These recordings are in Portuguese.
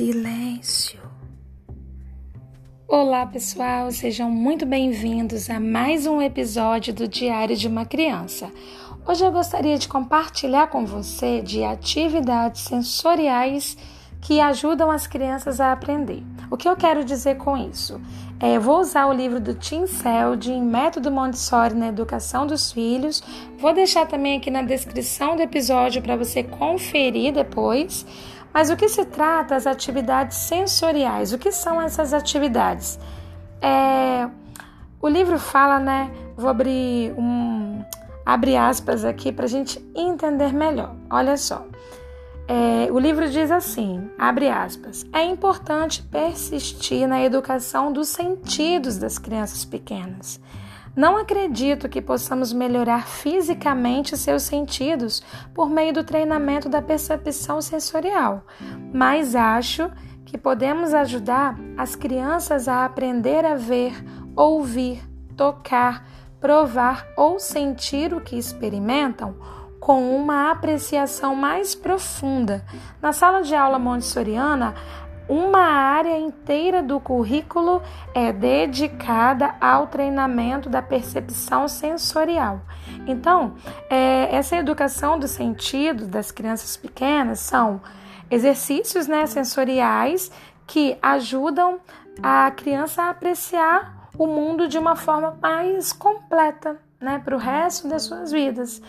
silêncio. Olá, pessoal, sejam muito bem-vindos a mais um episódio do Diário de uma Criança. Hoje eu gostaria de compartilhar com você de atividades sensoriais que ajudam as crianças a aprender. O que eu quero dizer com isso? É, vou usar o livro do Tim Seldin, Método Montessori na Educação dos Filhos. Vou deixar também aqui na descrição do episódio para você conferir depois. Mas o que se trata as atividades sensoriais? O que são essas atividades? É, o livro fala, né? Vou abrir um abre aspas aqui para a gente entender melhor. Olha só. É, o livro diz assim, abre aspas, é importante persistir na educação dos sentidos das crianças pequenas. Não acredito que possamos melhorar fisicamente seus sentidos por meio do treinamento da percepção sensorial, mas acho que podemos ajudar as crianças a aprender a ver, ouvir, tocar, provar ou sentir o que experimentam com uma apreciação mais profunda. Na sala de aula montessoriana, uma área inteira do currículo é dedicada ao treinamento da percepção sensorial. Então, é, essa educação dos sentidos das crianças pequenas são exercícios né, sensoriais que ajudam a criança a apreciar o mundo de uma forma mais completa né, para o resto das suas vidas.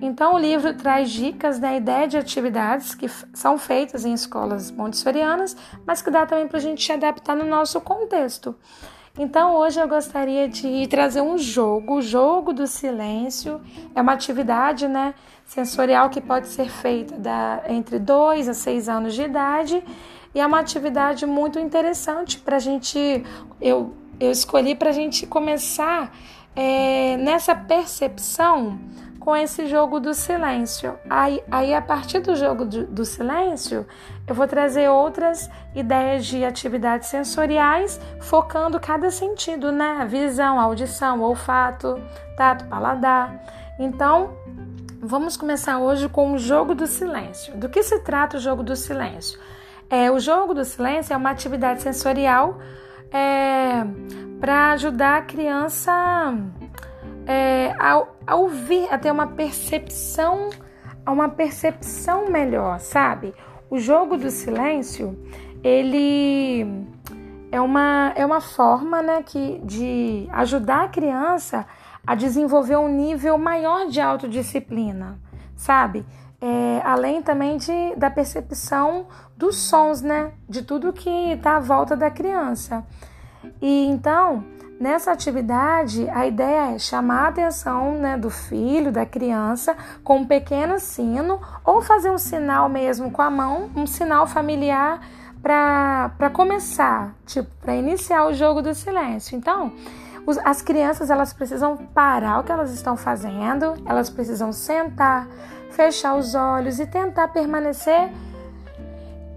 Então, o livro traz dicas da ideia de atividades que são feitas em escolas montessorianas, mas que dá também para a gente adaptar no nosso contexto. Então, hoje eu gostaria de trazer um jogo, o jogo do silêncio. É uma atividade né, sensorial que pode ser feita da, entre 2 a 6 anos de idade e é uma atividade muito interessante para a gente. Eu, eu escolhi para a gente começar é, nessa percepção com esse jogo do silêncio. Aí, aí a partir do jogo do, do, silêncio, eu vou trazer outras ideias de atividades sensoriais, focando cada sentido, né? Visão, audição, olfato, tato, paladar. Então, vamos começar hoje com o jogo do silêncio. Do que se trata o jogo do silêncio? É, o jogo do silêncio é uma atividade sensorial é, para ajudar a criança é, a, a ouvir, a ter uma percepção, uma percepção melhor, sabe? O jogo do silêncio, ele é uma, é uma forma né, que, de ajudar a criança a desenvolver um nível maior de autodisciplina, sabe? É, além também de, da percepção dos sons, né? De tudo que está à volta da criança. E então, Nessa atividade, a ideia é chamar a atenção né, do filho, da criança, com um pequeno sino ou fazer um sinal mesmo com a mão, um sinal familiar para começar, tipo, para iniciar o jogo do silêncio. Então, os, as crianças elas precisam parar o que elas estão fazendo, elas precisam sentar, fechar os olhos e tentar permanecer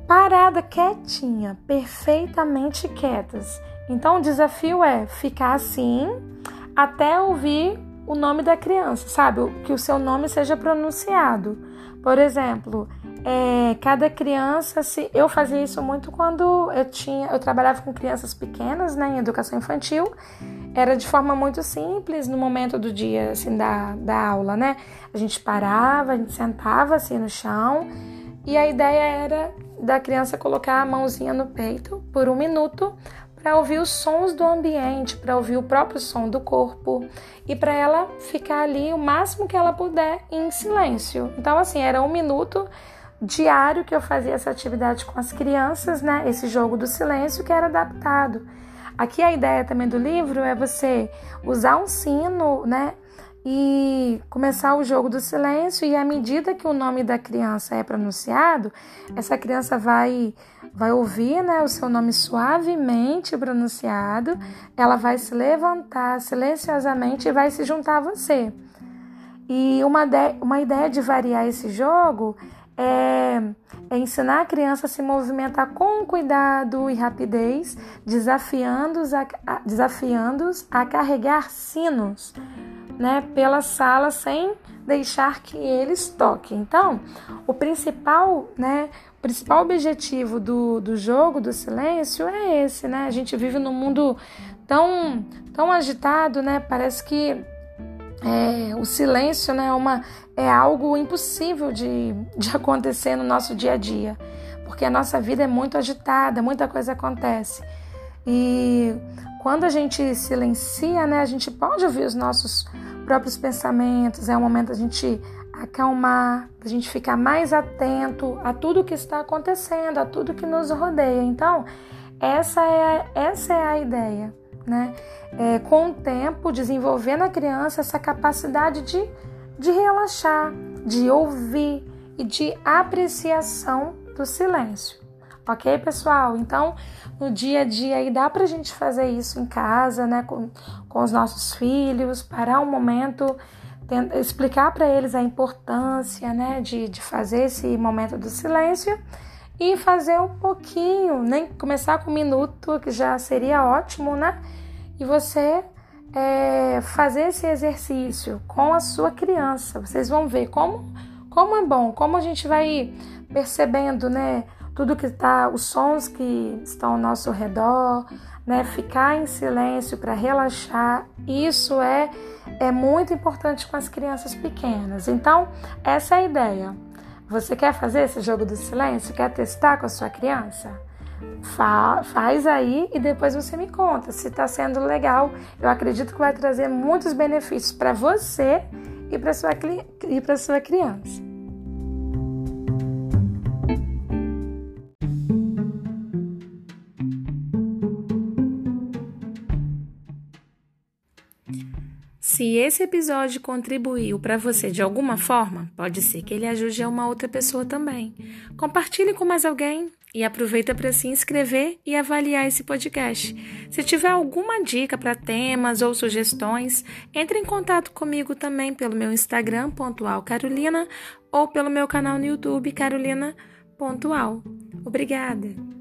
parada, quietinha, perfeitamente quietas. Então o desafio é ficar assim até ouvir o nome da criança, sabe? Que o seu nome seja pronunciado. Por exemplo, é, cada criança, se eu fazia isso muito quando eu tinha, eu trabalhava com crianças pequenas, né, em educação infantil, era de forma muito simples no momento do dia, assim, da, da aula, né? A gente parava, a gente sentava assim no chão e a ideia era da criança colocar a mãozinha no peito por um minuto para ouvir os sons do ambiente, para ouvir o próprio som do corpo e para ela ficar ali o máximo que ela puder em silêncio. Então, assim, era um minuto diário que eu fazia essa atividade com as crianças, né? Esse jogo do silêncio que era adaptado. Aqui a ideia também do livro é você usar um sino, né? E começar o jogo do silêncio. E à medida que o nome da criança é pronunciado, essa criança vai vai ouvir, né, o seu nome suavemente pronunciado, ela vai se levantar silenciosamente e vai se juntar a você. E uma, de, uma ideia de variar esse jogo é, é ensinar a criança a se movimentar com cuidado e rapidez, desafiando-os a, desafiando a carregar sinos né, pela sala sem deixar que eles toquem. Então, o principal, né, o principal objetivo do, do jogo do silêncio é esse, né? A gente vive num mundo tão, tão agitado, né? Parece que é, o silêncio né, é, uma, é algo impossível de, de acontecer no nosso dia a dia, porque a nossa vida é muito agitada, muita coisa acontece. E quando a gente silencia, né, a gente pode ouvir os nossos próprios pensamentos, é o momento da gente acalmar, da gente ficar mais atento a tudo que está acontecendo, a tudo que nos rodeia. Então, essa é, essa é a ideia, né? É, com o tempo, desenvolver na criança essa capacidade de, de relaxar, de ouvir e de apreciação do silêncio. Ok, pessoal? Então, no dia a dia aí dá pra gente fazer isso em casa, né, com, com os nossos filhos, parar um momento, tentar, explicar para eles a importância, né, de, de fazer esse momento do silêncio e fazer um pouquinho, nem começar com um minuto, que já seria ótimo, né? E você é, fazer esse exercício com a sua criança. Vocês vão ver como, como é bom, como a gente vai percebendo, né? Tudo que está, os sons que estão ao nosso redor, né? Ficar em silêncio para relaxar, isso é é muito importante com as crianças pequenas. Então, essa é a ideia. Você quer fazer esse jogo do silêncio? Quer testar com a sua criança? Fa faz aí e depois você me conta se está sendo legal. Eu acredito que vai trazer muitos benefícios para você e para sua para sua criança. Se esse episódio contribuiu para você de alguma forma, pode ser que ele ajude a uma outra pessoa também. Compartilhe com mais alguém e aproveita para se inscrever e avaliar esse podcast. Se tiver alguma dica para temas ou sugestões, entre em contato comigo também pelo meu Instagram pontual Carolina ou pelo meu canal no YouTube Carolina pontual. Obrigada.